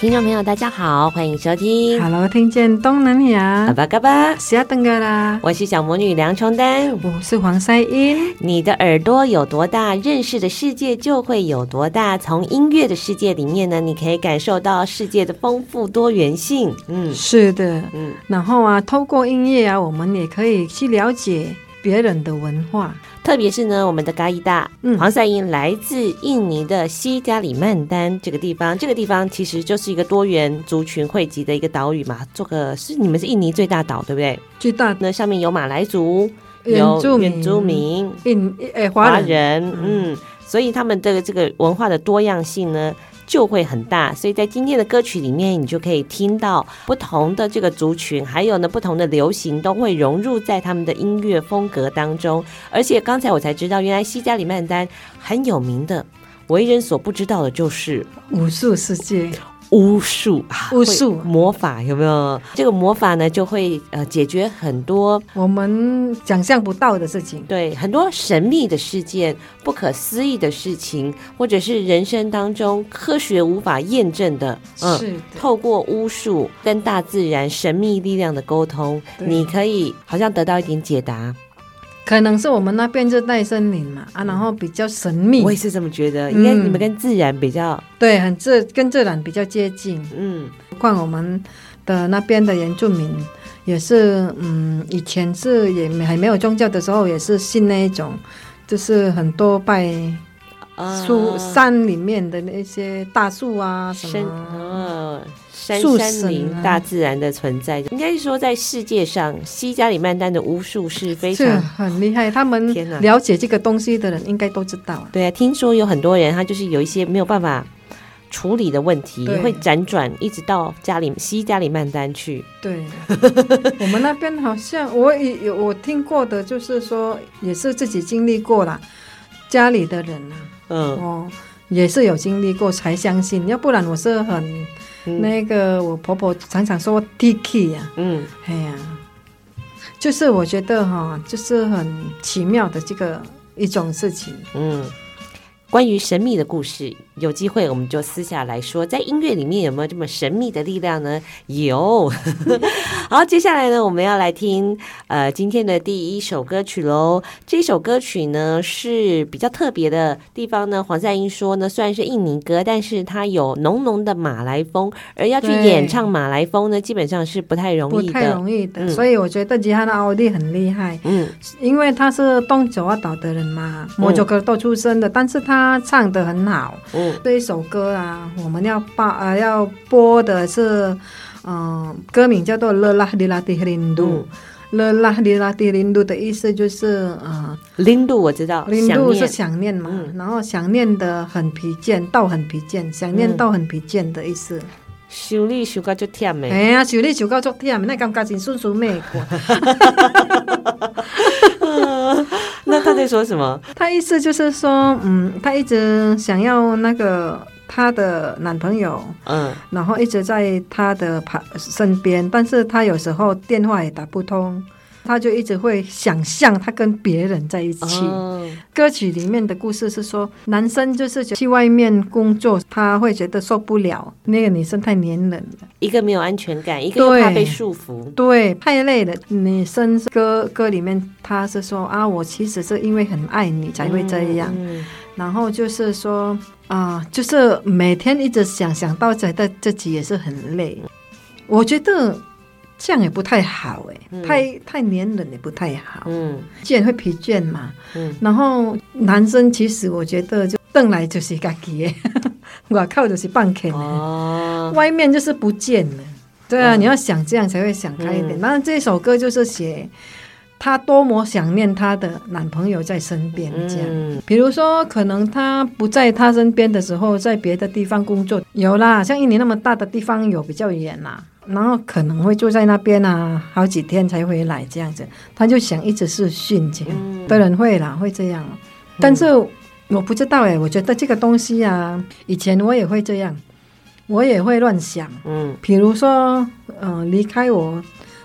听众朋友，大家好，欢迎收听。Hello，听见东南亚。阿巴嘎巴，西亚登嘎啦。我是小魔女梁崇丹，我是黄赛英。你的耳朵有多大，认识的世界就会有多大。从音乐的世界里面呢，你可以感受到世界的丰富多元性。嗯，是的，嗯。然后啊，透过音乐啊，我们也可以去了解别人的文化。特别是呢，我们的嘎伊大、嗯、黄赛英来自印尼的西加里曼丹这个地方，这个地方其实就是一个多元族群汇集的一个岛屿嘛。这个是你们是印尼最大岛，对不对？最大。那上面有马来族，原住民有原住民，印诶华人，人，嗯，所以他们的这个文化的多样性呢，就会很大，所以在今天的歌曲里面，你就可以听到不同的这个族群，还有呢不同的流行都会融入在他们的音乐风格当中。而且刚才我才知道，原来西加里曼丹很有名的，为人所不知道的就是武术世界。巫术，巫术魔法有没有？这个魔法呢，就会呃解决很多我们想象不到的事情。对，很多神秘的事件、不可思议的事情，或者是人生当中科学无法验证的，嗯，是。透过巫术跟大自然神秘力量的沟通，你可以好像得到一点解答。可能是我们那边热带森林嘛啊，然后比较神秘。我也是这么觉得，应该你们跟自然比较、嗯、对，很自跟自然比较接近。嗯，况我们的那边的原住民也是，嗯，以前是也还没有宗教的时候，也是信那一种，就是很多拜树山里面的那些大树啊什么。山山林、大自然的存在，应该是说，在世界上，西加里曼丹的巫术是非常是很厉害。他们了解这个东西的人，应该都知道。对啊，听说有很多人，他就是有一些没有办法处理的问题，会辗转一直到加里西加里曼丹去。对，我们那边好像我也有我听过的，就是说也是自己经历过了，家里的人啊，嗯哦，也是有经历过才相信，要不然我是很。嗯、那个我婆婆常常说 Tiki 呀，嗯，哎呀，就是我觉得哈，就是很奇妙的这个一种事情，嗯。关于神秘的故事，有机会我们就私下来说。在音乐里面有没有这么神秘的力量呢？有。好，接下来呢，我们要来听呃今天的第一首歌曲喽。这首歌曲呢是比较特别的地方呢。黄赛英说呢，虽然是印尼歌，但是它有浓浓的马来风，而要去演唱马来风呢，基本上是不太容易的。不太容易的，所以我觉得吉哈娜奥蒂很厉害。嗯，因为他是东爪哇岛的人嘛，摩九哥都出生的，但是他。唱的很好，嗯，这一首歌啊，我们要播呃要播的是，嗯、呃，歌名叫做《勒拉迪拉蒂林度》，勒拉迪拉蒂林度的意思就是，呃，林度我知道，林度是想念嘛，嗯、然后想念的很疲倦，到很疲倦，想念到很疲倦的意思。想你想到就甜的，哎呀，想你想到就甜，那感觉真顺顺美过。那他在说什么？他意思就是说，嗯，他一直想要那个他的男朋友，嗯，然后一直在他的旁身边，但是他有时候电话也打不通。他就一直会想象他跟别人在一起。Oh. 歌曲里面的故事是说，男生就是去外面工作，他会觉得受不了，那个女生太黏人了，一个没有安全感，一个又怕被束缚，对，太累了。女生歌歌里面他是说啊，我其实是因为很爱你才会这样，嗯、然后就是说啊，就是每天一直想想到觉得自己也是很累。我觉得这样也不太好哎、欸嗯，太太黏人也不太好。嗯，既然会疲倦嘛。嗯，然后男生其实我觉得就邓来就是自己的，外靠就是半天哦，外面就是不见了。对啊，嗯、你要想这样才会想开一点。那、嗯、这首歌就是写她多么想念她的男朋友在身边，这样、嗯。比如说，可能她不在她身边的时候，在别的地方工作，有啦，像印尼那么大的地方有比较远啦，然后可能会住在那边啊，好几天才回来这样子，他就想一直视讯这样。嗯、的人会啦，会这样。但是我不知道哎、欸，我觉得这个东西啊，以前我也会这样。我也会乱想，嗯，比如说，嗯、呃，离开我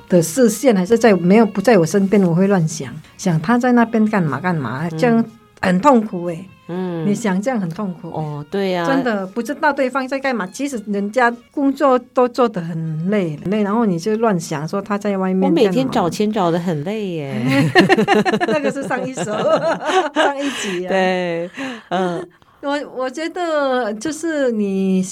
的视线，还是在没有不在我身边，我会乱想，想他在那边干嘛干嘛，这样很痛苦哎，嗯，你想这样很痛苦。哦，对呀、啊，真的不知道对方在干嘛，其实人家工作都做得很累很累，然后你就乱想说他在外面，我每天找钱找得很累耶，那个是上一首 上一集、啊，对，嗯，我我觉得就是你。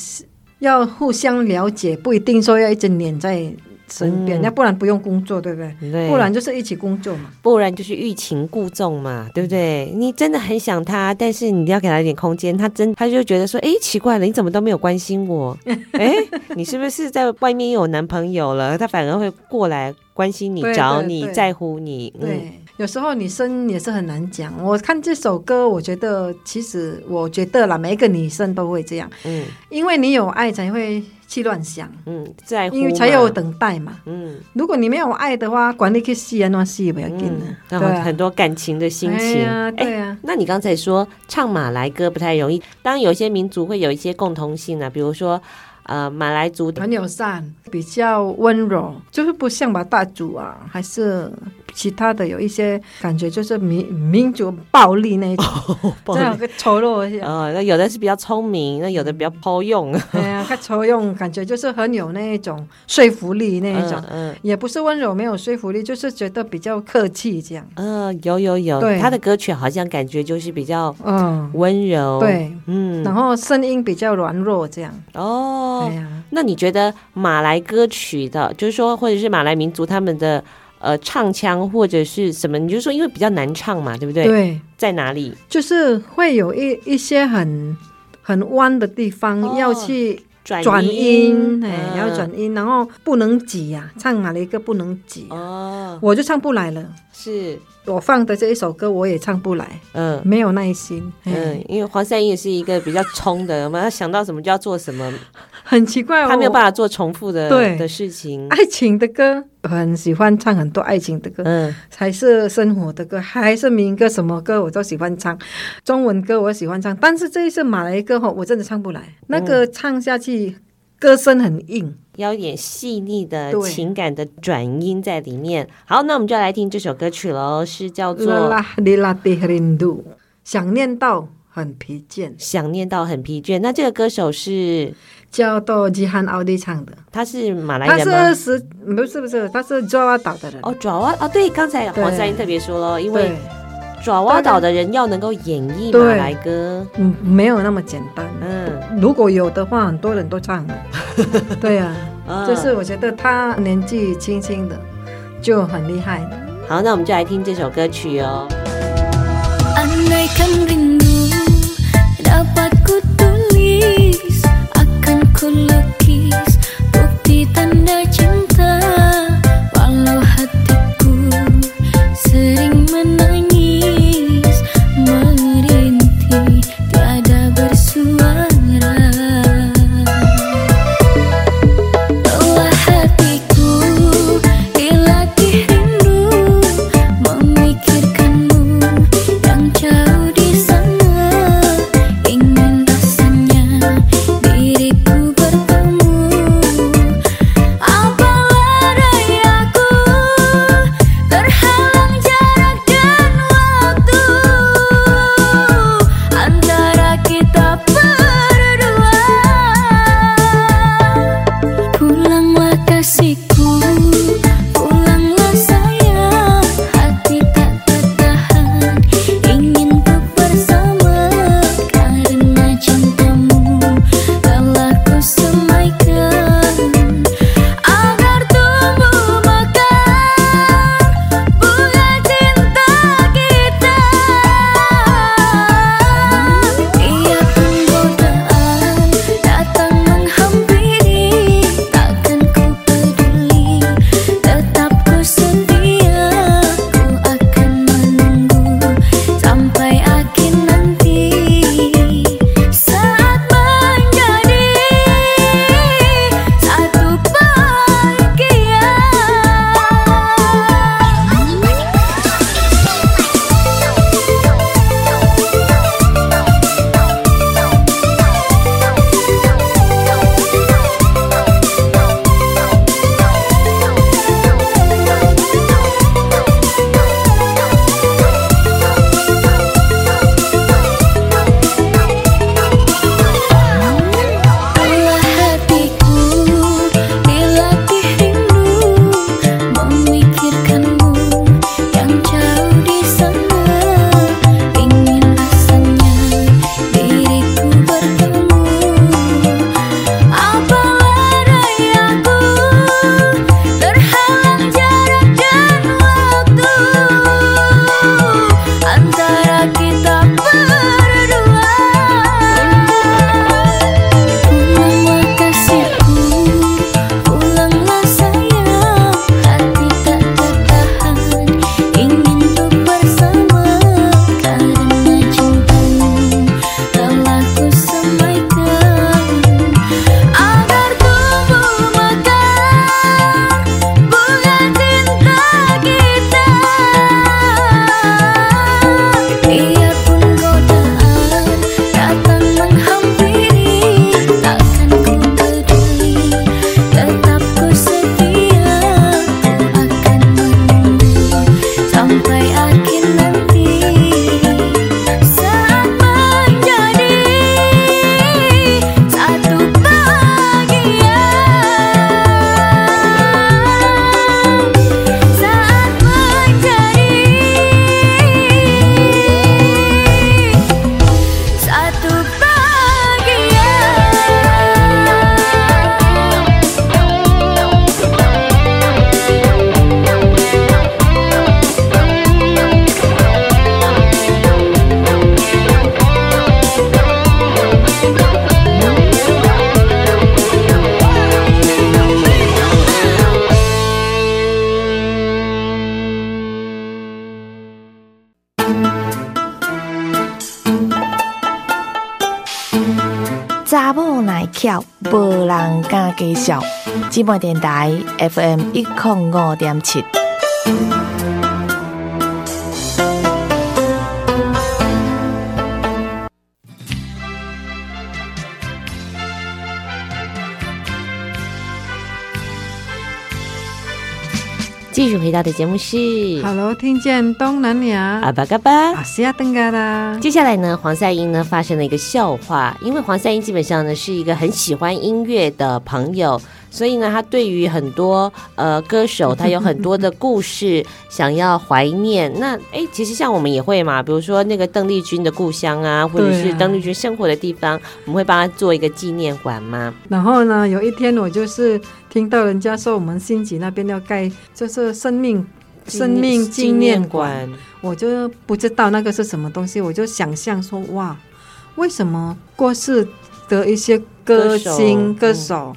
要互相了解，不一定说要一直黏在身边，那、嗯、不然不用工作，对不对？对，不然就是一起工作嘛，不然就是欲擒故纵嘛，对不对？你真的很想他，但是你要给他一点空间，他真他就觉得说，哎，奇怪了，你怎么都没有关心我？哎，你是不是在外面有男朋友了？他反而会过来关心你、找你、在乎你。对。嗯有时候女生也是很难讲。我看这首歌，我觉得其实我觉得啦，每一个女生都会这样。嗯，因为你有爱才会去乱想。嗯，在乎，因为才有等待嘛。嗯，如果你没有爱的话，管你去死啊，那死也不要紧了。然后很多感情的心情。对啊，对啊。那你刚才说唱马来歌不太容易，当然有些民族会有一些共同性啊，比如说。呃，马来族很友善，比较温柔，就是不像吧大族啊，还是其他的有一些感觉，就是民民族暴力那种，哦、这样个丑陋一些。哦，那有的是比较聪明，那有的比较抛用。对啊，他抽用，感觉就是很有那一种说服力那一种。嗯，嗯也不是温柔没有说服力，就是觉得比较客气这样。嗯、呃，有有有，对，他的歌曲好像感觉就是比较嗯温柔，对，嗯，然后声音比较软弱这样。哦。对呀，那你觉得马来歌曲的，就是说，或者是马来民族他们的呃唱腔或者是什么？你就说，因为比较难唱嘛，对不对？对，在哪里？就是会有一一些很很弯的地方，哦、要去转音，哎、嗯，要转音，然后不能挤呀、啊，唱哪一个不能挤、啊，哦，我就唱不来了。是我放的这一首歌，我也唱不来，嗯，没有耐心，嗯，因为黄赛音也是一个比较冲的，我们要想到什么就要做什么。很奇怪，他没有办法做重复的对的事情。爱情的歌很喜欢唱很多爱情的歌，嗯，还是生活的歌，还是民歌，什么歌我都喜欢唱。中文歌我喜欢唱，但是这一次马来歌我真的唱不来。嗯、那个唱下去，歌声很硬，要有点细腻的情感的转音在里面。好，那我们就来听这首歌曲喽，是叫做《想念到很疲倦，想念到很疲倦。那这个歌手是？叫做吉汉奥迪唱的，他是马来人吗？他是是，不是不是，他是爪哇岛的人。哦，爪哇哦，对，刚才黄三英特别说了，因为爪哇岛的人要能够演绎马来歌，嗯，没有那么简单。嗯，如果有的话，很多人都唱了。对啊，就是我觉得他年纪轻轻的就很厉害。好，那我们就来听这首歌曲哦。巧，无人敢介绍。芝麻电台 FM 一零五点七。继续回到的节目是，Hello，听见东南亚，阿巴嘎巴，阿西亚登嘎啦。接下来呢，黄赛英呢发生了一个笑话，因为黄赛英基本上呢是一个很喜欢音乐的朋友。所以呢，他对于很多呃歌手，他有很多的故事 想要怀念。那哎，其实像我们也会嘛，比如说那个邓丽君的故乡啊，或者是邓丽君生活的地方，我们会帮他做一个纪念馆吗？然后呢，有一天我就是听到人家说我们新集那边要盖就是生命生命纪念馆，我就不知道那个是什么东西，我就想象说哇，为什么过世的一些歌星歌手，歌手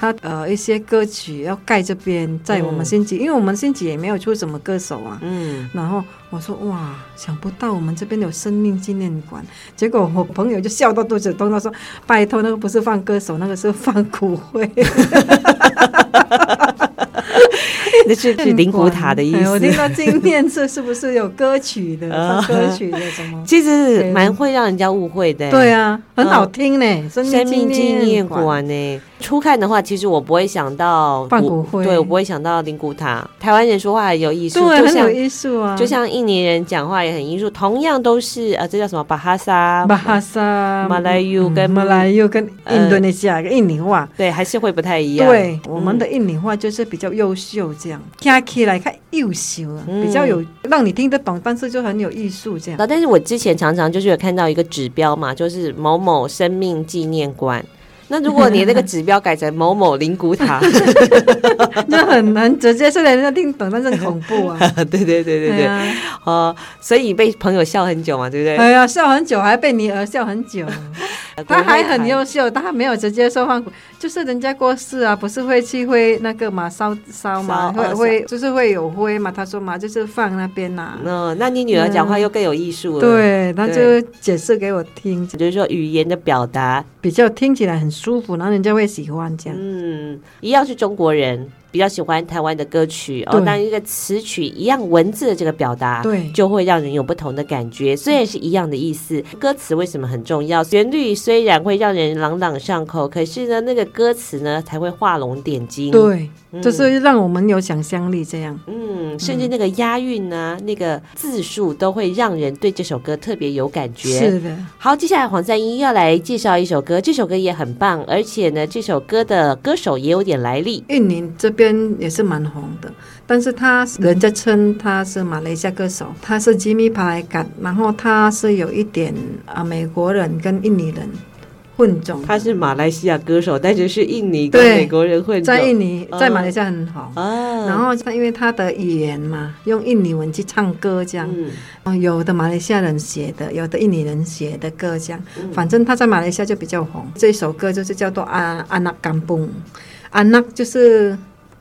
他呃一些歌曲要盖这边，在我们新集，嗯，因为我们新集也没有出什么歌手啊。嗯，然后我说哇，想不到我们这边有生命纪念馆，结果我朋友就笑到肚子痛，他说拜托，那个不是放歌手，那个是放骨灰。那是是灵骨塔的意思。我听到纪念这是不是有歌曲的？歌曲的什么？其实蛮会让人家误会的。对啊，很好听呢，嗯，生命纪念馆呢。初看的话，其实我不会想到放骨灰，对，我不会想到灵骨塔。台湾人说话很有艺术，对，很有艺术啊。就像印尼人讲话也很艺术，同样都是啊，这叫什么？巴哈萨、巴哈萨、马来语跟马来语跟印度尼西亚印尼话，对，还是会不太一样。对，我们的印尼话就是比较优秀，这样听起来看优秀啊，比较有让你听得懂，但是就很有艺术这样。但是我之前常常就是有看到一个指标嘛，就是某某生命纪念馆。那如果你那个指标改成某某灵骨塔，那很难直接，虽然人家听懂，但是很恐怖啊！对对对对对，哦、啊呃，所以被朋友笑很久嘛，对不对？哎呀，笑很久，还被你儿笑很久。他还很优秀，他还没有直接说放骨，就是人家过世啊，不是会去会那个嘛烧烧嘛，会会就是会有灰嘛。他说嘛，就是放那边呐、啊。嗯，那你女儿讲话又更有艺术了。对，他就解释给我听，就是说语言的表达比较听起来很舒服，然后人家会喜欢这样。嗯，一样是中国人。比较喜欢台湾的歌曲哦，当一个词曲一样文字的这个表达，对，就会让人有不同的感觉。虽然是一样的意思，歌词为什么很重要？旋律虽然会让人朗朗上口，可是呢，那个歌词呢才会画龙点睛。对。就是让我们有想象力，这样，嗯，甚至那个押韵呢、啊，那个字数都会让人对这首歌特别有感觉。是的。好，接下来黄赛音要来介绍一首歌，这首歌也很棒，而且呢，这首歌的歌手也有点来历。印尼这边也是蛮红的，但是他人家称他是马来西亚歌手，他是吉米帕莱甘，然后他是有一点啊美国人跟印尼人。混种，他是马来西亚歌手，但是是印尼跟美国人混种，在印尼，在马来西亚很好。啊，然后他因为他的语言嘛，用印尼文去唱歌这样，嗯，有的马来西亚人写的，有的印尼人写的歌这样，反正他在马来西亚就比较红。这首歌就是叫做阿阿纳甘蹦，阿纳就是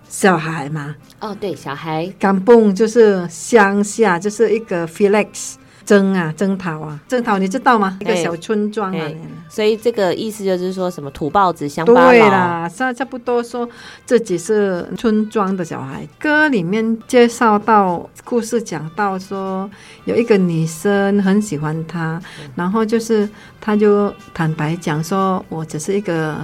小孩嘛。哦，对，小孩。甘蹦就是乡下，就是一个 Felix。征啊，征讨啊，征讨，你知道吗？一个小村庄啊，所以这个意思就是说什么土包子乡巴佬。对啦，差差不多说自己是村庄的小孩。歌里面介绍到故事，讲到说有一个女生很喜欢他，然后就是他就坦白讲说，我只是一个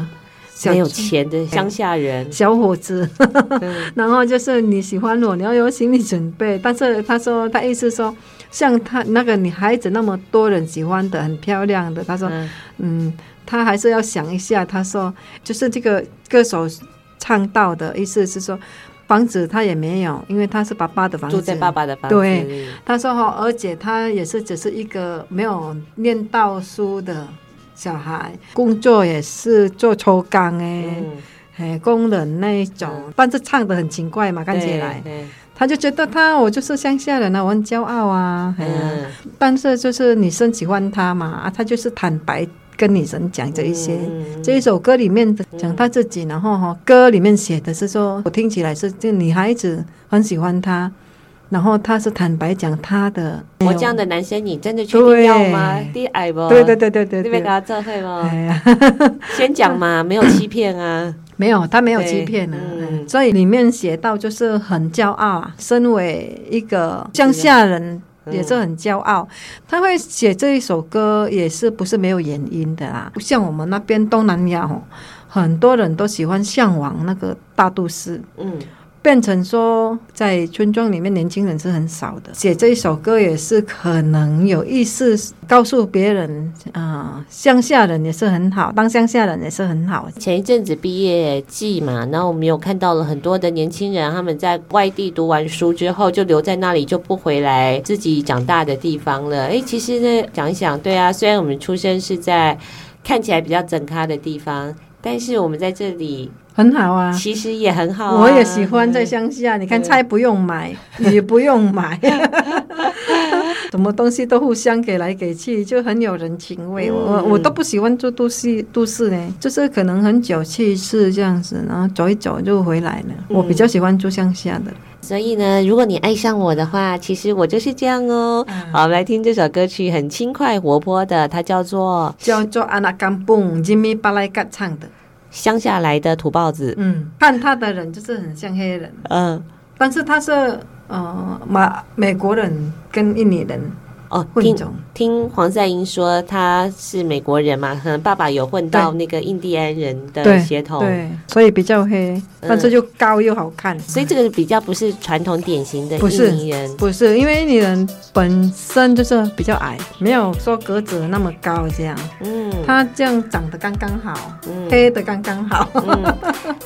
没有钱的乡下人小伙子，然后就是你喜欢我，你要有心理准备。但是他说他意思说。像他那个女孩子那么多人喜欢的，很漂亮的。他说，嗯，嗯，他还是要想一下。他说，就是这个歌手唱到的意思是说，房子他也没有，因为他是爸爸的房子，住在爸爸的房子。对，他说哈，而且他也是只是一个没有念到书的小孩，工作也是做抽钢哎，哎，工人那一种，嗯，但是唱得很勤快嘛，看起来。他就觉得他我就是乡下人啊，我很骄傲啊，嗯，但是就是女生喜欢他嘛，啊，他就是坦白跟女生讲这一些，嗯、这一首歌里面的讲他自己，然后哈，歌里面写的是说，我听起来是这女孩子很喜欢他，然后他是坦白讲他的，我这样的男生你真的确定要吗？低矮不？对对对对对，你别给他做会吗？先讲嘛，没有欺骗啊，没有，他没有欺骗啊。嗯，所以里面写到就是很骄傲啊，身为一个乡下人也是很骄傲。他会写这一首歌也是不是没有原因的啦，不像我们那边东南亚哦，很多人都喜欢向往那个大都市。嗯。变成说，在村庄里面，年轻人是很少的。写这一首歌也是可能有意思，告诉别人啊，乡下人也是很好，当乡下人也是很好。前一阵子毕业季嘛，然后我们有看到了很多的年轻人，他们在外地读完书之后，就留在那里，就不回来自己长大的地方了。哎，其实呢，想一想，对啊，虽然我们出生是在看起来比较整咖的地方，但是我们在这里。很好啊，其实也很好啊。我也喜欢在乡下，你看菜不用买，也不用买，什么东西都互相给来给去，就很有人情味。我我都不喜欢住都市，都市呢，就是可能很久去一次这样子，然后走一走就回来了。我比较喜欢住乡下的。所以呢，如果你爱上我的话，其实我就是这样哦。好，我们来听这首歌曲，很轻快活泼的，它叫做叫做阿拉甘蹦吉米巴莱嘎唱的。乡下来的土包子，嗯，看他的人就是很像黑人，嗯，但是他是呃马美国人跟印尼人哦混种。听黄赛英说他是美国人嘛，可能爸爸有混到那个印第安人的血统，对，所以比较黑，但是又高又好看，所以这个比较不是传统典型的印尼人，不是，因为印尼人本身就是比较矮，没有说格子那么高这样，嗯，他这样长得刚刚好，黑的刚刚好，嗯，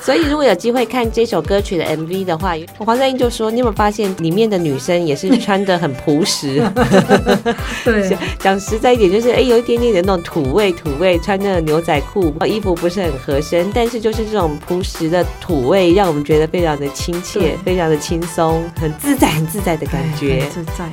所以如果有机会看这首歌曲的 MV 的话，黄赛英就说，你有没有发现里面的女生也是穿的很朴实，对。讲实在一点，就是哎，有一点点的那种土味，土味穿着牛仔裤，衣服不是很合身，但是就是这种朴实的土味，让我们觉得非常的亲切，非常的轻松，很自在，很自在的感觉。自在。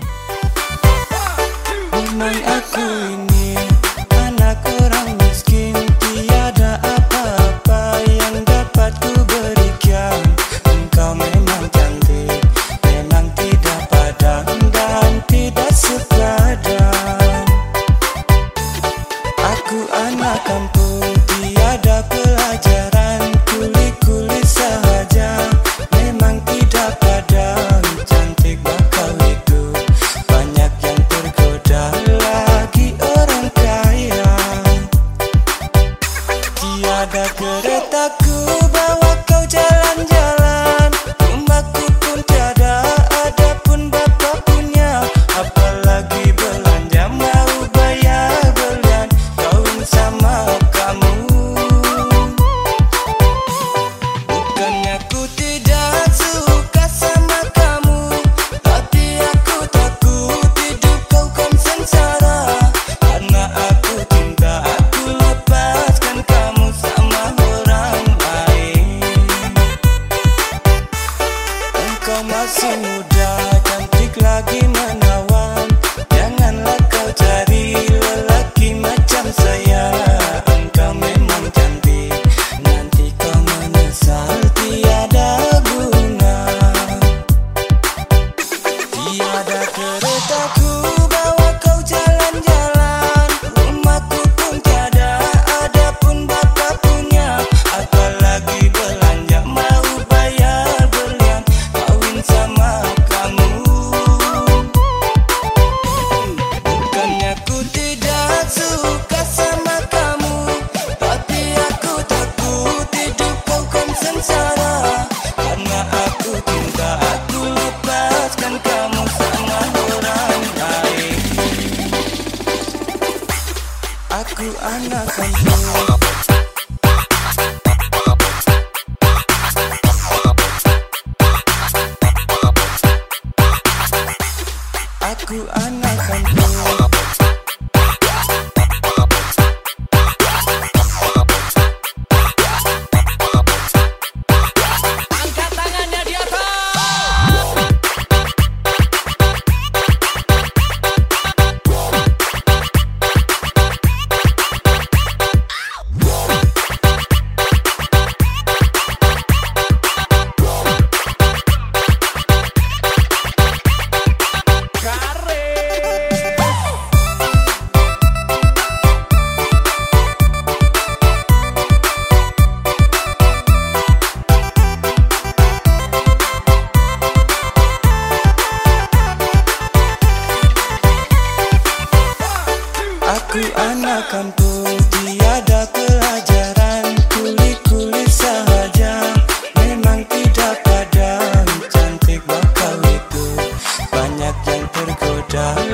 stop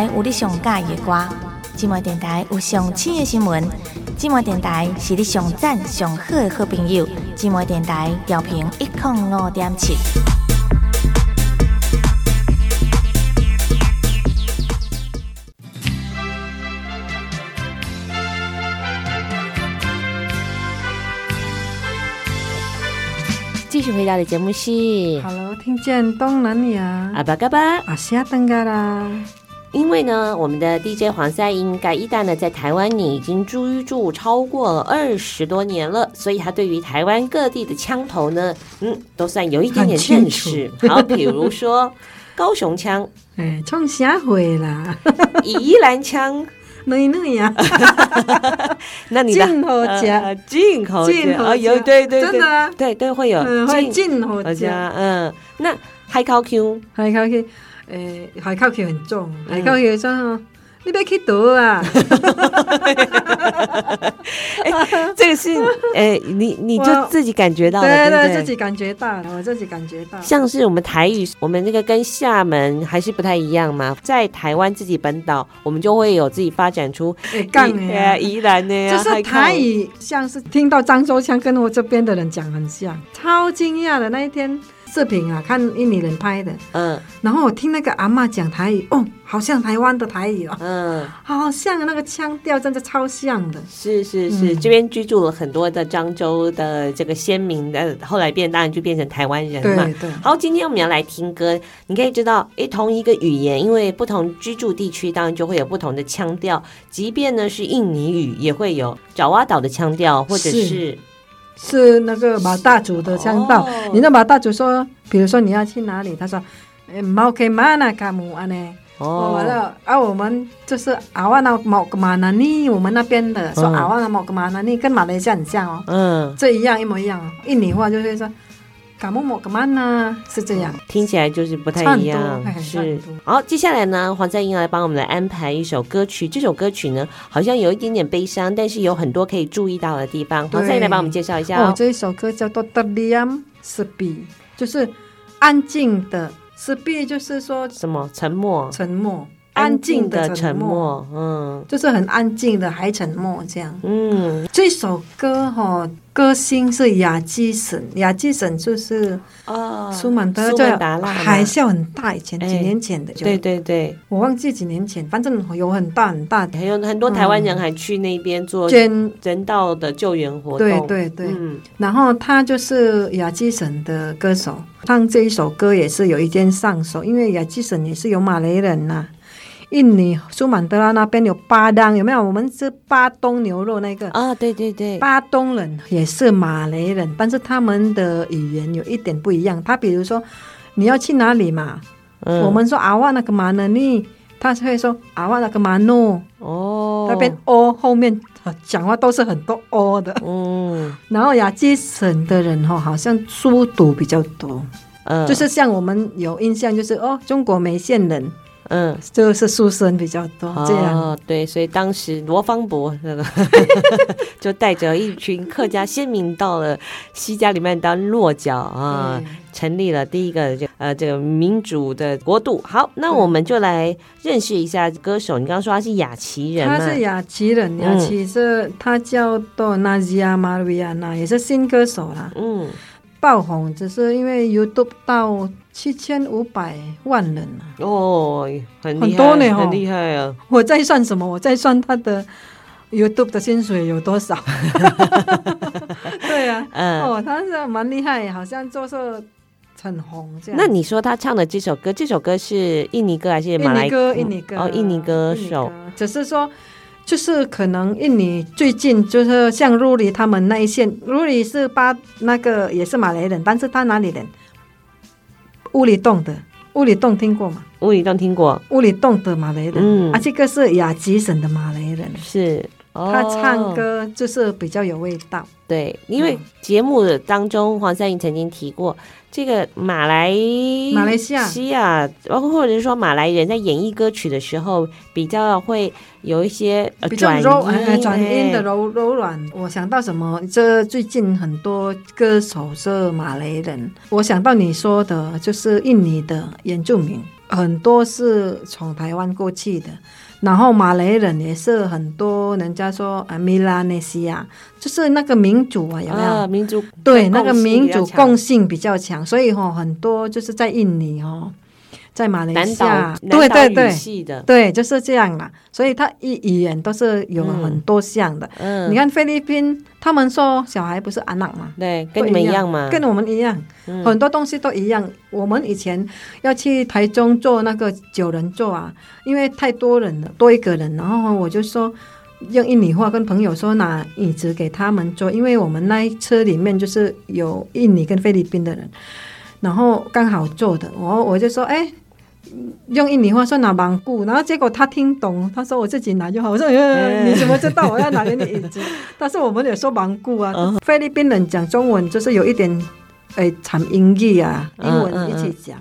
台有你上喜欢的歌，寂寞电台有上新的新闻，寂寞电台是你上赞上好的好朋友，寂寞电台调频一零五点七。继续回到的节目是，Hello，听见东南亚，阿巴嘎巴，阿西亚登嘎啦。因为呢，我们的 DJ 黄赛英盖伊达呢，在台湾你已经居住超过了二十多年了，所以他对于台湾各地的枪头呢，嗯，都算有一点点认识。好，比如说高雄腔，哎，从下回啦，宜兰腔，哪哪呀？那你的进口家，进口家，有对对对，对对会有进口家，嗯，那海口腔，海口腔。诶，海口腔很重，海口腔重哦，你别去读啊！哎，这个是诶，你你就自己感觉到，对对，自己感觉到，我自己感觉到。像是我们台语，我们那个跟厦门还是不太一样嘛，在台湾自己本岛，我们就会有自己发展出诶，赣的 呀，宜兰的呀，就是台语，像是听到漳州腔，跟我这边的人讲很像，超惊讶的那一天。视频啊，看印尼人拍的，嗯，然后我听那个阿妈讲台语，哦，好像台湾的台语哦，嗯，好像那个腔调真的超像的，是是是，嗯、这边居住了很多的漳州的这个先民的，后来变当然就变成台湾人嘛，对对。好，今天我们要来听歌，你可以知道，诶，同一个语言，因为不同居住地区，当然就会有不同的腔调，即便呢是印尼语，也会有爪哇岛的腔调，或者是。是那个马大祖的腔调，你那马大祖说，比如说你要去哪里，他说，诶，毛给马那卡姆安呢？哦，完了啊，我们就是阿瓦那毛格马那尼，我们那边的说阿瓦那毛格马那尼，跟马来西亚很像哦，嗯，这一样一模一样哦，印尼话就是说。嘎木莫格曼呢？是这样，听起来就是不太一样。是，好，接下来呢，黄赛音要来帮我们来安排一首歌曲。这首歌曲呢，好像有一点点悲伤，但是有很多可以注意到的地方。黄在英来帮我们介绍一下哦。这一首歌叫做《Diam Sepi》，就是安静的石壁就是说什么沉默，沉默。安静的沉默，嗯，就是很安静的，还沉默这样。嗯，这首歌哈，歌星是雅基神，雅基神就是啊，苏曼德，苏满达拉，海啸很大，以前几年前的，对对对，我忘记几年前，反正有很大很大，还有很多台湾人还去那边做捐。人道的救援活动，对对对。嗯。然后他就是雅基神的歌手，唱这一首歌也是有一点上手，因为雅基神也是有马来人呐。印尼苏曼德拉那边有巴当，有没有？我们是巴东牛肉那个。啊，对对对，巴东人也是马来人，但是他们的语言有一点不一样。他比如说你要去哪里嘛，嗯、我们说阿瓦那个马呢尼，他会说阿瓦那个马诺。哦，那边哦后面讲话都是很多哦的，嗯，然后亚基省的人哈，好像书读比较多，嗯，就是像我们有印象就是哦，中国梅县人。嗯，就是书生比较多，这样、哦、对，所以当时罗芳伯那个 就带着一群客家先民到了西加里曼当落脚啊，成立了第一个就呃这个民主的国度。好，那我们就来认识一下歌手。你刚刚说他是雅琪人，他是雅琪人，雅琪是他叫做纳吉亚马瑞亚娜，也是新歌手啦。嗯。爆红只是因为 YouTube 到七千五百万人哦，很很多呢，很厉害啊！我在算什么？我在算他的 YouTube 的薪水有多少？对啊，嗯、哦，他是蛮厉害，好像就是很红这样。那你说他唱的这首歌，这首歌是印尼歌还是马来歌？印尼歌，哦，印尼歌手，只是说。就是可能印尼最近就是像鲁里他们那一线，鲁里是巴那个也是马来人，但是他哪里人？乌里洞的，乌里洞听过吗？乌里洞听过，乌里洞的马来人，嗯，啊，这个是雅吉省的马来人，是，哦、他唱歌就是比较有味道，对，因为节目当中黄三颖曾经提过。这个马来马来西亚西亚，包括或者是说马来人在演绎歌曲的时候，比较会有一些比较柔转音的柔柔软。我想到什么？这最近很多歌手是马来人。我想到你说的，就是印尼的原住民，很多是从台湾过去的。然后马来人也是很多，人家说啊，米拉内西亚就是那个民主啊，有没有？啊、民族对，那个民主共性比较强，所以哈、哦，很多就是在印尼哦。在马来西亚，对对对，对，就是这样啦。所以他一语言都是有很多项的。嗯，你看菲律宾，他们说小孩不是安娜嘛？对，跟你们一样嘛，跟我们一样，很多东西都一样。我们以前要去台中坐那个九人座啊，因为太多人了，多一个人，然后我就说用印尼话跟朋友说拿椅子给他们坐，因为我们那一车里面就是有印尼跟菲律宾的人，然后刚好坐的，我我就说哎。用印尼话说拿芒固，然后结果他听懂，他说我自己拿就好。我说，欸、你怎么知道我要拿给你椅子？但是我们也说芒固啊。嗯、菲律宾人讲中文就是有一点诶，掺英语啊，英文一起讲、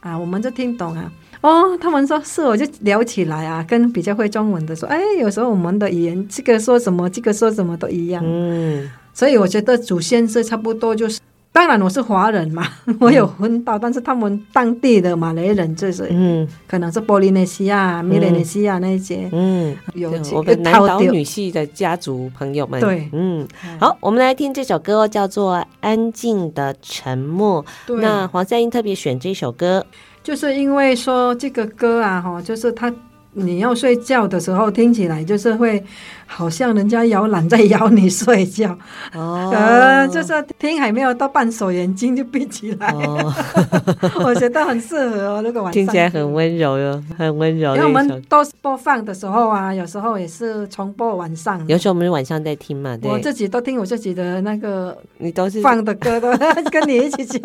啊，我们就听懂啊。哦，他们说是，我就聊起来啊，跟比较会中文的说，哎，有时候我们的语言这个说什么，这个说什么都一样。嗯，所以我觉得祖先是差不多就是。当然我是华人嘛，我有分到，嗯、但是他们当地的马来人就是，嗯，可能是波利内西亚、米雷内西亚那些，嗯，有我们南岛女系的家族朋友们，对，嗯，好，我们来听这首歌，叫做《安静的沉默》。那黄赛英特别选这首歌，就是因为说这个歌啊，哈，就是他。你要睡觉的时候，听起来就是会好像人家摇篮在摇你睡觉，哦，呃，就是听还没有到半熟，眼睛就闭起来。哦、我觉得很适合哦，那个晚上听起来很温柔哟，很温柔。因为我们都播放的时候啊，有时候也是重播晚上，有时候我们晚上在听嘛。对，我自己都听我自己的那个，你都是放的歌都 跟你一起去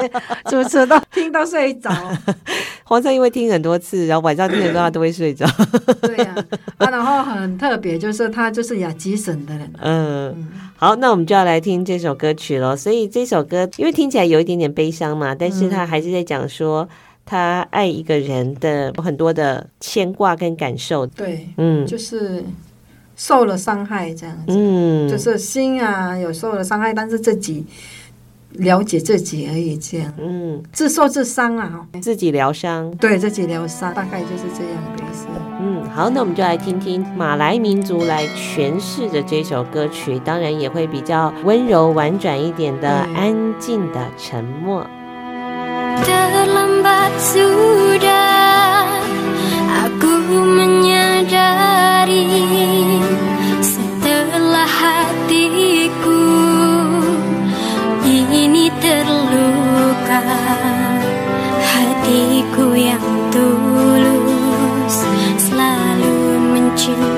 主持，都听到睡着。黄上因为听很多次，然后晚上听的时候他都会睡着。对呀、啊，啊，然后很特别，就是他就是亚吉省的人。嗯，嗯好，那我们就要来听这首歌曲了。所以这首歌因为听起来有一点点悲伤嘛，但是他还是在讲说他爱一个人的很多的牵挂跟感受。对，嗯，就是受了伤害这样子。嗯，就是心啊有受了伤害，但是自己了解自己而已，这样。嗯，自受自伤啊，自己疗伤。对，自己疗伤，大概就是这样的意思。嗯，好，那我们就来听听马来民族来诠释的这首歌曲，当然也会比较温柔婉转一点的，安静的沉默。hatiku yang tulus selalu mencintai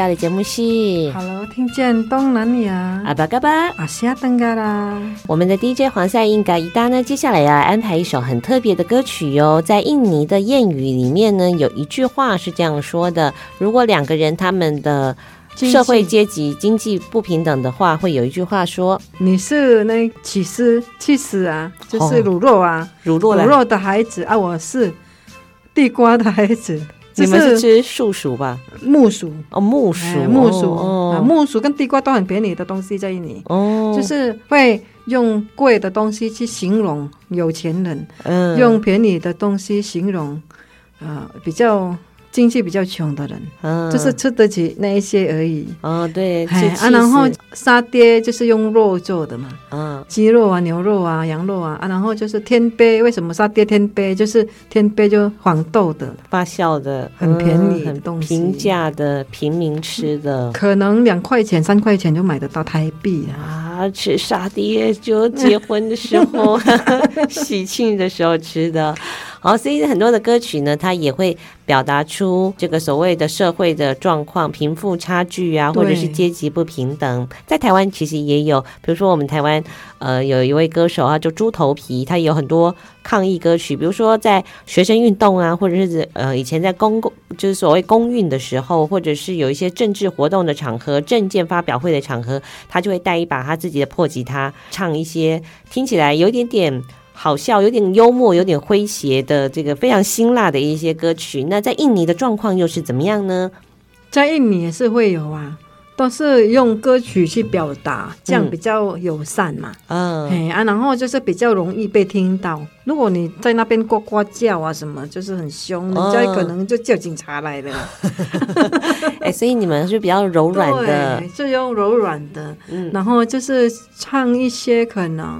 继续回到的节目是，Hello，听见东南亚，阿巴嘎巴，阿西亚登嘎啦。我们的 DJ 黄赛英嘎伊达呢，接下来要安排一首很特别的歌曲哟。在印尼的谚语里面呢，有一句话是这样说的：如果两个人他们的社会阶级经济不平等的话，会有一句话说：你是那起司起司啊，就是乳酪啊，乳酪乳酪的孩子啊，我是地瓜的孩子。你们是吃树薯吧？木薯。哦，木薯，木薯。哦，木薯跟地瓜都很便宜的东西在印尼哦，就是会用贵的东西去形容有钱人，嗯，用便宜的东西形容，啊，比较。经济比较穷的人，嗯，就是吃得起那一些而已。哦，对，啊，然后沙爹就是用肉做的嘛，嗯，鸡肉啊、牛肉啊、羊肉啊，啊，然后就是天贝，为什么沙爹天贝？就是天贝就黄豆的发酵的，很便宜的东西，平价的平民吃的，可能两块钱、三块钱就买得到台币啊！吃沙爹就结婚的时候、喜庆的时候吃的。好，所以很多的歌曲呢，它也会表达出这个所谓的社会的状况、贫富差距啊，或者是阶级不平等。在台湾其实也有，比如说我们台湾呃有一位歌手啊，就猪头皮，他有很多抗议歌曲，比如说在学生运动啊，或者是呃以前在公共就是所谓公运的时候，或者是有一些政治活动的场合、政见发表会的场合，他就会带一把他自己的破吉他，唱一些听起来有一点点。好笑，有点幽默，有点诙谐的这个非常辛辣的一些歌曲。那在印尼的状况又是怎么样呢？在印尼也是会有啊，都是用歌曲去表达，这样比较友善嘛。嗯，哎啊，然后就是比较容易被听到。如果你在那边呱呱叫啊什么，就是很凶，人家可能就叫警察来了。哎、欸，所以你们是比较柔软的，就用柔软的。嗯，然后就是唱一些可能。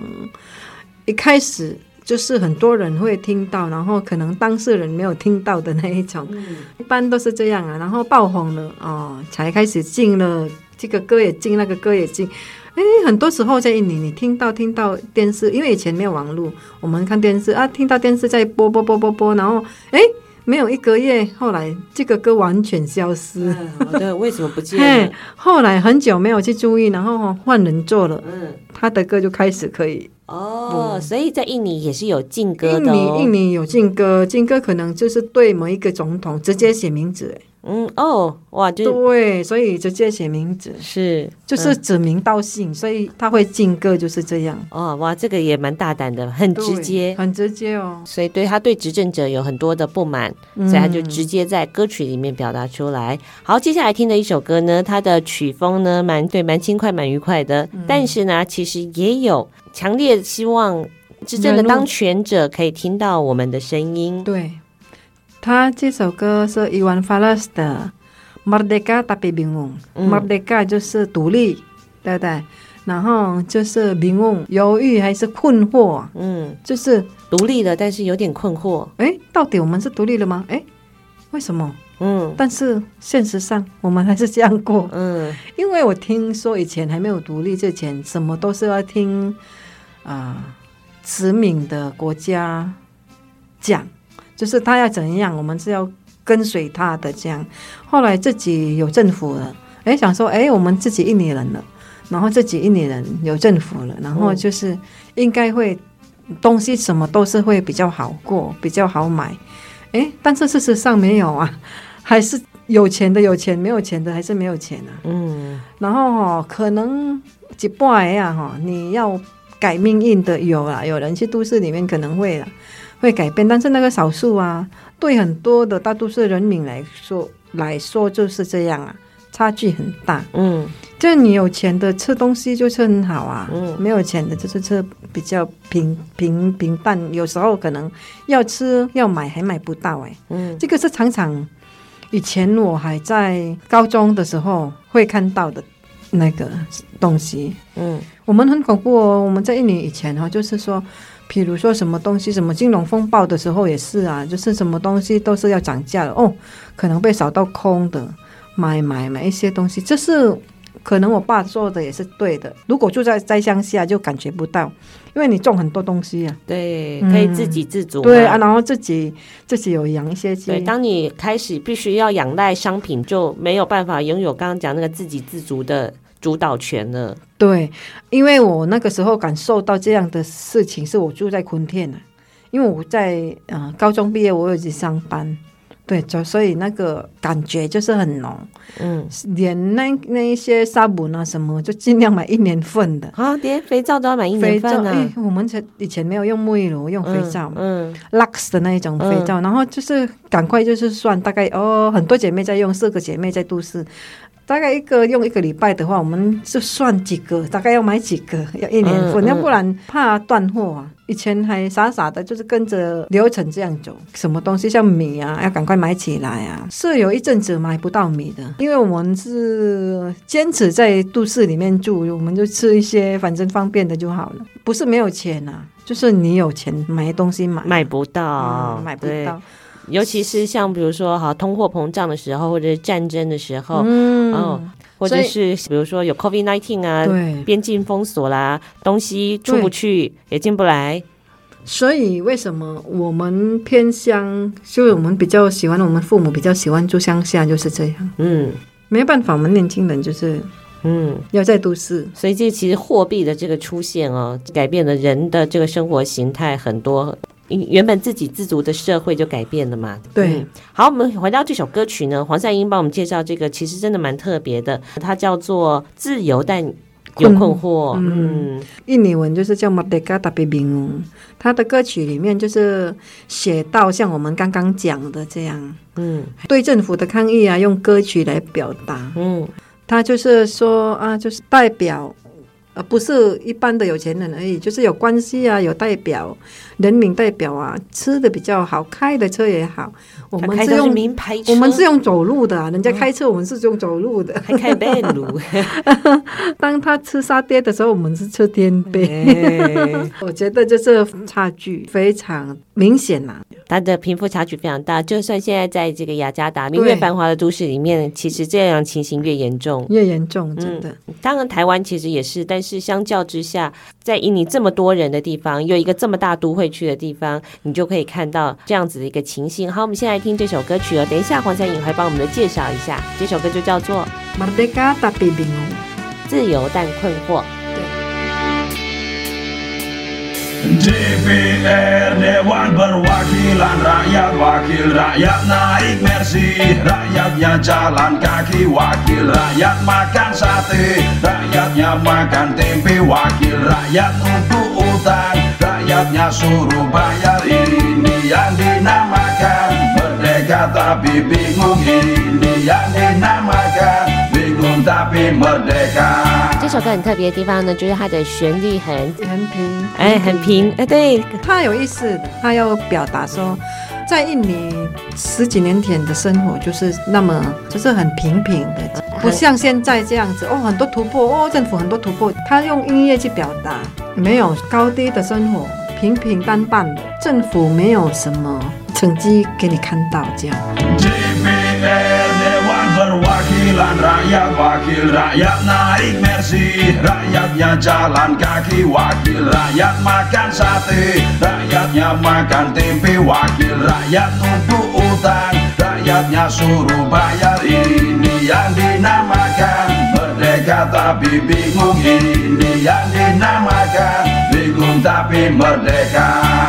一开始就是很多人会听到，然后可能当事人没有听到的那一种，嗯、一般都是这样啊。然后爆红了哦，才开始进了这个歌也进，那个歌也进。哎，很多时候在印尼，你听到听到电视，因为以前没有网络，我们看电视啊，听到电视在播播播播播，然后哎，没有一个月，后来这个歌完全消失。好的，为什么不见？后来很久没有去注意，然后换人做了，嗯，他的歌就开始可以。哦，所以在印尼也是有禁歌的哦。印尼印尼有禁歌，禁歌可能就是对某一个总统直接写名字。嗯哦，哇，就对，所以直接写名字是，就是指名道姓，所以他会禁歌就是这样。哦，哇，这个也蛮大胆的，很直接，很直接哦。所以对他对执政者有很多的不满，所以他就直接在歌曲里面表达出来。好，接下来听的一首歌呢，它的曲风呢蛮对，蛮轻快，蛮愉快的，但是呢，其实也有。强烈希望执政的当权者可以听到我们的声音。对，他这首歌是 Iwan Fals 的《Merdeka Tapi Bingung》，Merdeka 就是独立，对不对？然后就是 Bingung，犹豫还是困惑？嗯，就是独立了，但是有点困惑。哎，到底我们是独立了吗？哎，为什么？嗯，但是现实上我们还是这样过。嗯，因为我听说以前还没有独立之前，什么都是要听。啊，殖民的国家讲，就是他要怎样，我们是要跟随他的这样。后来自己有政府了，哎，想说，哎，我们自己印尼人了，然后自己印尼人有政府了，然后就是应该会东西什么都是会比较好过，比较好买。哎，但是事实上没有啊，还是有钱的有钱，没有钱的还是没有钱啊。嗯，然后哈，可能几半呀哈，你要。改命运的有啊，有人去都市里面可能会了，会改变，但是那个少数啊，对很多的大都市人民来说来说就是这样啊，差距很大。嗯，就你有钱的吃东西就吃很好啊，嗯，没有钱的就是吃比较平平平淡，有时候可能要吃要买还买不到哎、欸。嗯，这个是常常以前我还在高中的时候会看到的那个东西。嗯，我们很恐怖哦，我们在一年以前哈，就是说。比如说什么东西，什么金融风暴的时候也是啊，就是什么东西都是要涨价的哦，可能被扫到空的，买买买一些东西，这是可能我爸做的也是对的。如果住在在乡下就感觉不到，因为你种很多东西啊，对，可以自给自足，对啊，然后自己自己有养一些鸡。对，当你开始必须要仰赖商品，就没有办法拥有刚刚讲那个自给自足的。主导权了，对，因为我那个时候感受到这样的事情，是我住在坤田，因为我在呃高中毕业，我有去上班，对，就所以那个感觉就是很浓，嗯，连那那一些纱布啊什么，就尽量买一年份的。啊，连肥皂都要买一年份呢、啊。哎，我们以前没有用沐浴露，用肥皂，嗯，嗯，Lux 的那一种肥皂，嗯、然后就是赶快就是算大概哦，很多姐妹在用，四个姐妹在都市。大概一个用一个礼拜的话，我们就算几个，大概要买几个，要一年份，要、嗯、不然怕断货啊。以前还傻傻的，就是跟着流程这样走，什么东西像米啊，要赶快买起来啊。是有一阵子买不到米的，因为我们是坚持在都市里面住，我们就吃一些反正方便的就好了。不是没有钱啊，就是你有钱买东西买买不到，嗯、买不到。尤其是像比如说哈通货膨胀的时候，或者是战争的时候，嗯，哦、或者是比如说有 COVID nineteen 啊，对，边境封锁啦，东西出不去也进不来。所以为什么我们偏乡，就是我们比较喜欢，我们父母比较喜欢住乡下，就是这样。嗯，没办法，我们年轻人就是嗯要在都市。所以这其实货币的这个出现哦，改变了人的这个生活形态很多。原本自给自足的社会就改变了嘛？对、嗯。好，我们回到这首歌曲呢，黄善英帮我们介绍这个，其实真的蛮特别的，它叫做《自由但有困惑》。嗯，嗯印尼文就是叫 Merdeka Tapi Bingung。他的歌曲里面就是写到像我们刚刚讲的这样，嗯，对政府的抗议啊，用歌曲来表达。嗯，他就是说啊，就是代表。呃，不是一般的有钱人而已，就是有关系啊，有代表，人民代表啊，吃的比较好，开的车也好。我们是用名牌车，我们是用走路的，啊，人家开车，我们是用走路的，还开半路。当他吃沙爹的时候，我们是吃天贝。欸、我觉得就是差距非常明显呐，他的贫富差距非常大。就算现在在这个雅加达越繁华的都市里面，其实这样情形越严重，越严重，真的。嗯、当然，台湾其实也是，但是相较之下，在印尼这么多人的地方，又一个这么大都会区的地方，你就可以看到这样子的一个情形。好，我们现在。听这首歌曲哦，等一下黄彩颖会帮我们的介绍一下，这首歌就叫做《Merdeka Tapi Bingung》，自由但困惑。DPR Dewan Perwakilan Rakyat Wakil rakyat naik mersi. Rakyatnya jalan kaki Wakil rakyat makan sate. Rakyatnya makan tempe Wakil rakyat untuk utang. Rakyatnya suruh bayar Ini yang dinamakan. Merdeka tapi bingung Ini yang dinamakan. Tapi merdeka。这首歌很特别的地方呢，就是它的旋律很很平，哎，很平，哎，对，它有意思，它要表达说，在印尼十几年前的生活就是那么就是很平平的，不像现在这样子哦，很多突破哦，政府很多突破，他用音乐去表达，没有高低的生活，平平淡淡的，政府没有什么。成绩给你看到这样。Perwakilan rakyat, wakil rakyat naik mersi. Rakyatnya jalan kaki, wakil rakyat makan sate. Rakyatnya makan tempe, wakil rakyat nunggu utang. Rakyatnya suruh bayar, ini yang dinamakan. Merdeka tapi bingung, ini yang dinamakan. Bingung tapi merdeka.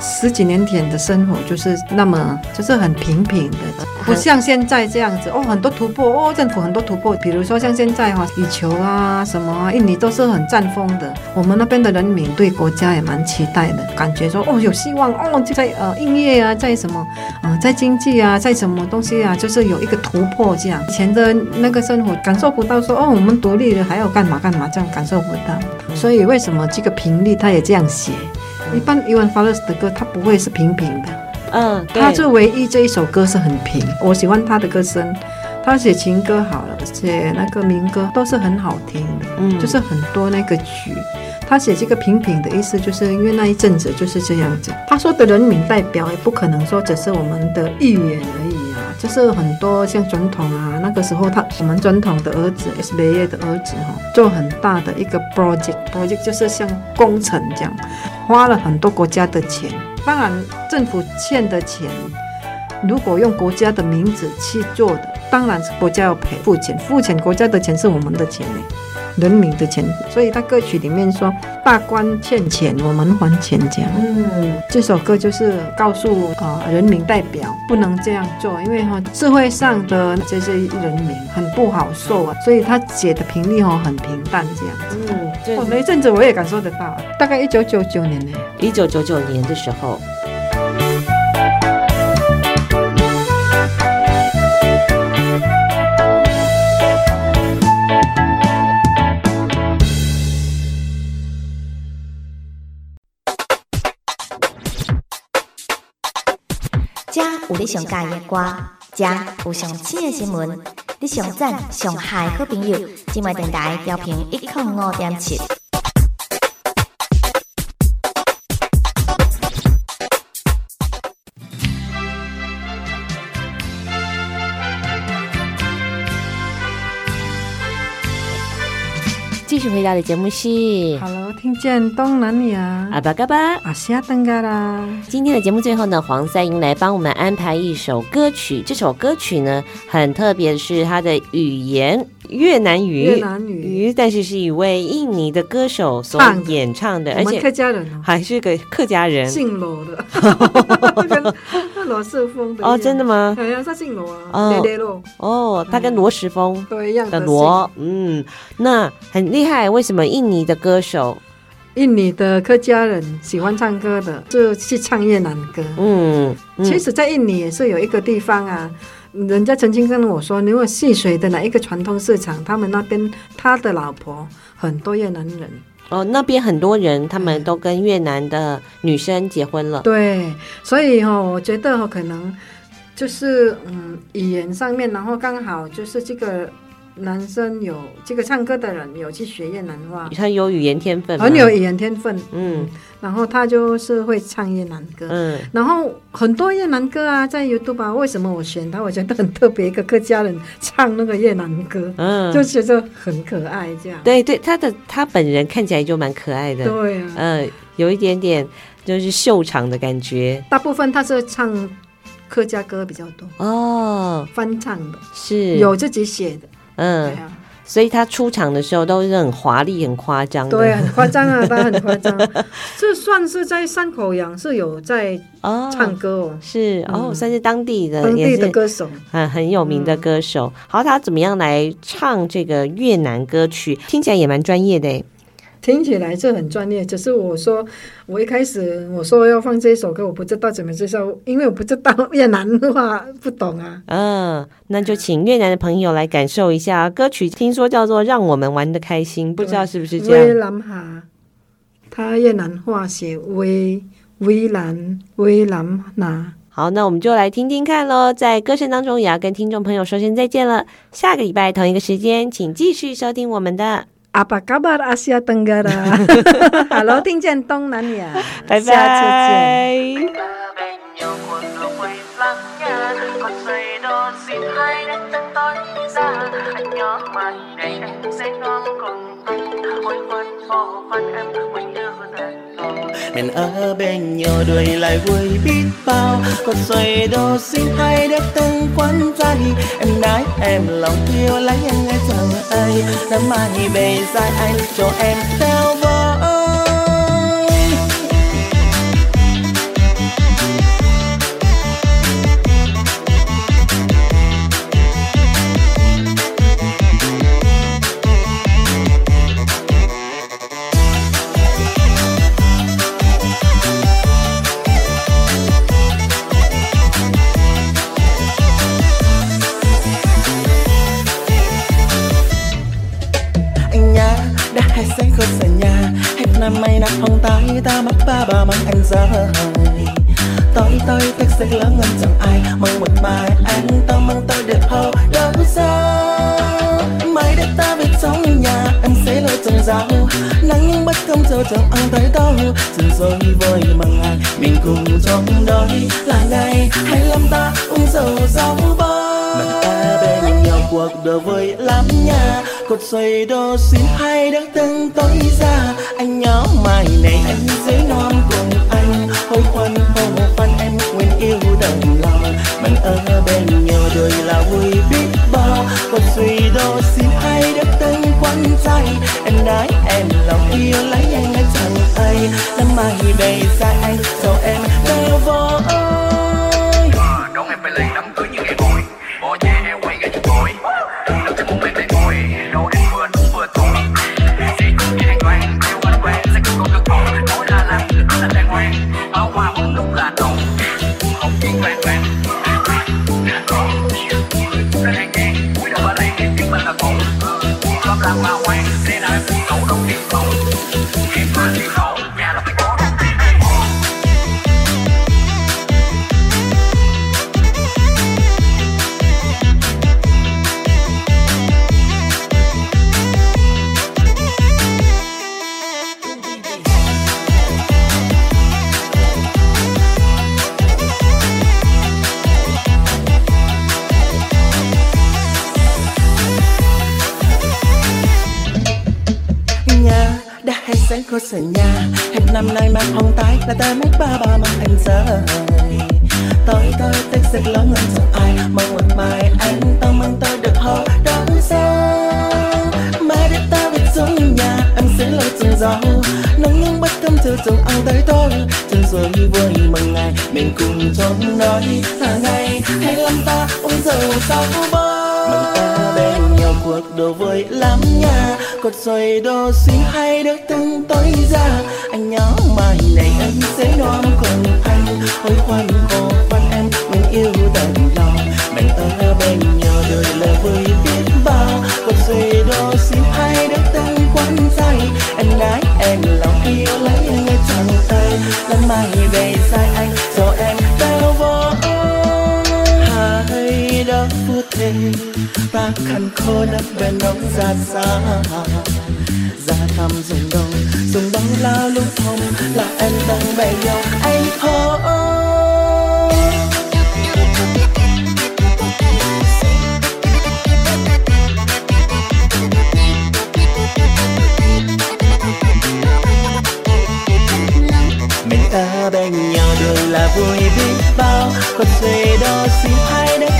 十几年前的生活就是那么就是很平平的，不像现在这样子哦，很多突破哦，政府很多突破，比如说像现在哈，羽球啊什么啊，印尼都是很占风的。我们那边的人民对国家也蛮期待的，感觉说哦有希望哦，就在呃音乐啊，在什么啊、呃，在经济啊，在什么东西啊，就是有一个突破这样。以前的那个生活感受不到说哦，我们独立了还要干嘛干嘛这样感受不到。所以为什么这个频率他也这样写？一般伊万法勒斯的歌，他不会是平平的，嗯，他这唯一这一首歌是很平。我喜欢他的歌声，他写情歌好了，写那个民歌都是很好听的，嗯，就是很多那个曲。他写这个平平的意思，就是因为那一阵子就是这样子。他说的人民代表也不可能说只是我们的议员而已啊，就是很多像总统啊，那个时候他我们总统的儿子，S. B. A. 的儿子哈，做很大的一个 project，project 就是像工程这样。花了很多国家的钱，当然政府欠的钱，如果用国家的名字去做的，当然是国家要赔付钱，付钱国家的钱是我们的钱呢，人民的钱。所以他歌曲里面说大官欠钱，我们还钱这样。嗯，这首歌就是告诉啊、呃、人民代表不能这样做，因为哈社会上的这些人民很不好受啊，所以他写的频率哈很平淡这样子。嗯。我那阵子我也感受得到，大概一九九九年呢，一九九九年的时候，家有你上喜欢的歌，家有上新鲜的新闻。你上赞上嗨好朋友，今晚电台调频一零五点七。续回到的节目是，Hello，听见东南亚，阿巴嘎巴，阿西亚登嘎啦。今天的节目最后呢，黄赛英来帮我们安排一首歌曲。这首歌曲呢，很特别，是它的语言越南语，越南语，但是是一位印尼的歌手所演唱的，而且客家人还是个客家人，姓罗的，罗世峰的哦，真的吗？好像他姓罗啊，哦，哦，他跟罗时丰都一样的罗，嗯，那很厉害。为什么印尼的歌手、印尼的客家人喜欢唱歌的，就去唱越南歌？嗯，嗯，其实，在印尼也是有一个地方啊，人家曾经跟我说，如果戏水的哪一个传统市场，他们那边他的老婆很多越南人。哦，那边很多人，他们都跟越南的女生结婚了。对，所以哈、哦，我觉得可能就是嗯，语言上面，然后刚好就是这个。男生有这个唱歌的人有去学越南话，他有语言天分，很有语言天分。嗯，然后他就是会唱越南歌。嗯，然后很多越南歌啊，在 YouTube 啊，为什么我选他？我觉得很特别，一个客家人唱那个越南歌，嗯，就觉得很可爱。这样，对对，他的他本人看起来就蛮可爱的。对啊，嗯、呃，有一点点就是秀场的感觉。大部分他是唱客家歌比较多哦，翻唱的，是有自己写的。嗯，所以他出场的时候都是很华丽、很夸张的。对，很夸张啊，他很夸张。这算是在山口洋是有在唱歌哦，是哦，算是当地的当地的歌手，很很有名的歌手。好，他怎么样来唱这个越南歌曲？听起来也蛮专业的。听起来这很专业，只是我说我一开始我说要放这首歌，我不知道怎么介绍，因为我不知道越南话，不懂啊。嗯，那就请越南的朋友来感受一下歌曲，听说叫做《让我们玩的开心》，不知道是不是这样。威南哈，他越南话写威威南威南拿。好，那我们就来听听看喽。在歌声当中，也要跟听众朋友说声再见了。下个礼拜同一个时间，请继续收听我们的。阿巴嘎巴阿西亚登嘎啦，Hello，听见东南亚，拜拜，下次见。Mình ở bên nhau đuổi lại vui biết bao. Còn xoay đồ xin hay đẹp từng quán tay em nói em lòng yêu lấy anh nghe chẳng ai năm mai bề dài anh cho em theo với đã hay sẽ khô xa nhà, hết năm mây nắp hồng tay ta mắt ba ba mang anh rời tôi tôi thật sự lớn hơn chẳng ai, mong một bài anh ta mong tôi được hầu đâu sao mai để ta về sống như nhà, anh sẽ lôi trồng rau nắng nhưng bất công chờ chồng ăn tới đâu từ rồi vơi mà ngày, mình cùng trong đôi. Là ngày hay lắm ta uống rượu rau bơ mình ta bên nhau cuộc đời vui lắm nha cột xoay đô xin hai đứa từng tối ra. Anh nhớ mai này anh dưới non cùng anh. Hối khoan hồ phan em nguyện yêu đồng lòng mình ở bên nhau đời là vui biết bao cột suy đô xin hai đứa từng quanh tay em nói em lòng yêu lấy anh anh chẳng ai. Năm mai về xa anh sau em đau vô ơi nóng lúc là nóng không chuyện vàng vàng lên hàng ngang quý đầu bà đang em biết mình là con lớp làm hoa hoàng thế nào em cũng cậu đồng tiền không em mà đi đã hay sáng khô sở nhà. Hết năm nay mà không tái là ta mất ba ba mà anh rời. Tôi tôi tức giật lớn hơn sợ ai, mong một bài anh tao mong tôi được hầu đón sao mai để ta về xuống như nhà em sẽ lôi trường gió. Nắng nhưng bất công chưa chồng ăn tới tôi. Chân rồi vui mừng ngày, mình cùng trốn nói. Hàng ngày hay lắm ta uống rượu sau bơ. Mình ta bên nhau cuộc đồ vui lắm nha cột xoay đồ xin hay được từng tối ra anh nhớ mai này anh sẽ đón cùng anh. Hối khoan khổ khoan em, mình yêu tận lòng. Mình ở bên nhau đời là vui biết bao. Cột xoay đồ xin hay được từng quán say anh gái em lòng yêu lấy anh trong tay. Lần mai về sai anh cho em thế ta khăn khô đất bên đông ra xa ra thăm rừng đông rừng bóng lao lúc thông là em đang bè nhau anh thôi mình ở bên nhau đường là vui biết bao. Còn xuề đo xin hai đứa